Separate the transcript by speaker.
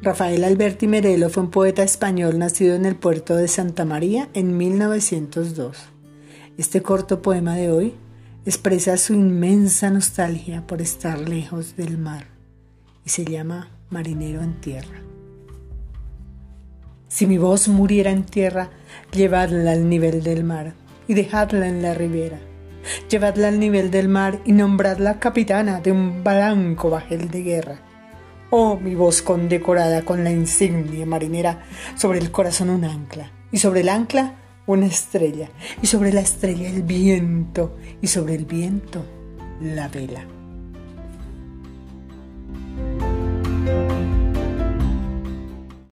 Speaker 1: Rafael Alberti Merelo fue un poeta español nacido en el puerto de Santa María en 1902. Este corto poema de hoy expresa su inmensa nostalgia por estar lejos del mar y se llama Marinero en Tierra. Si mi voz muriera en tierra, llevadla al nivel del mar y dejadla en la ribera. Llevadla al nivel del mar y nombradla capitana de un blanco bajel de guerra Oh, mi voz condecorada con la insignia marinera, sobre el corazón un ancla, y sobre el ancla una estrella, y sobre la estrella el viento, y sobre el viento la vela.